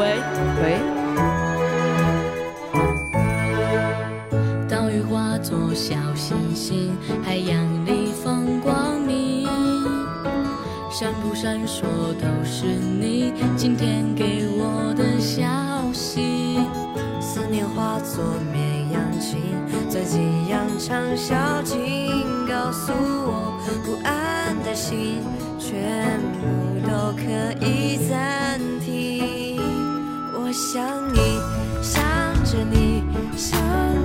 喂。喂，岛屿化作小星星，海洋里放光明，闪不闪烁都是你今天给我的消息。思念化作绵羊群，钻进羊肠小径，告诉我不安的心，全部都可以想你，想着你，想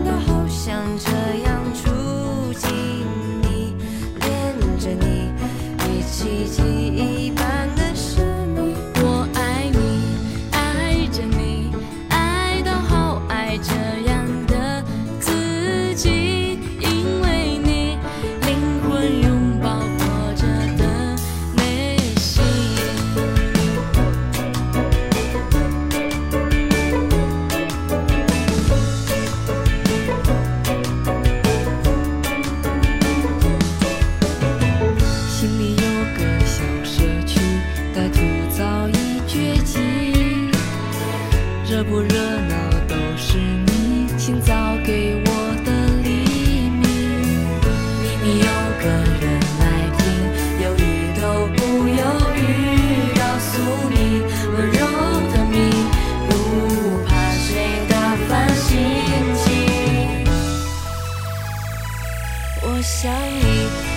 到好想这样住进你，恋着你，一起记忆般歹徒早已绝迹。热不热闹都是你清早给我的黎明。秘密有个人来听，犹豫都不犹豫，告诉你温柔的谜，不怕谁打翻心情。我想你，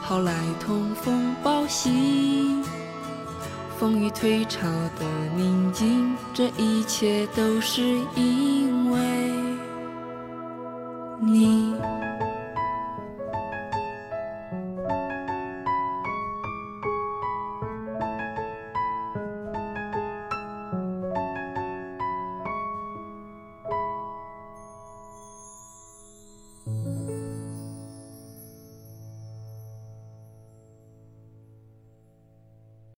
后来通风报喜。风雨退潮的宁静，这一切都是因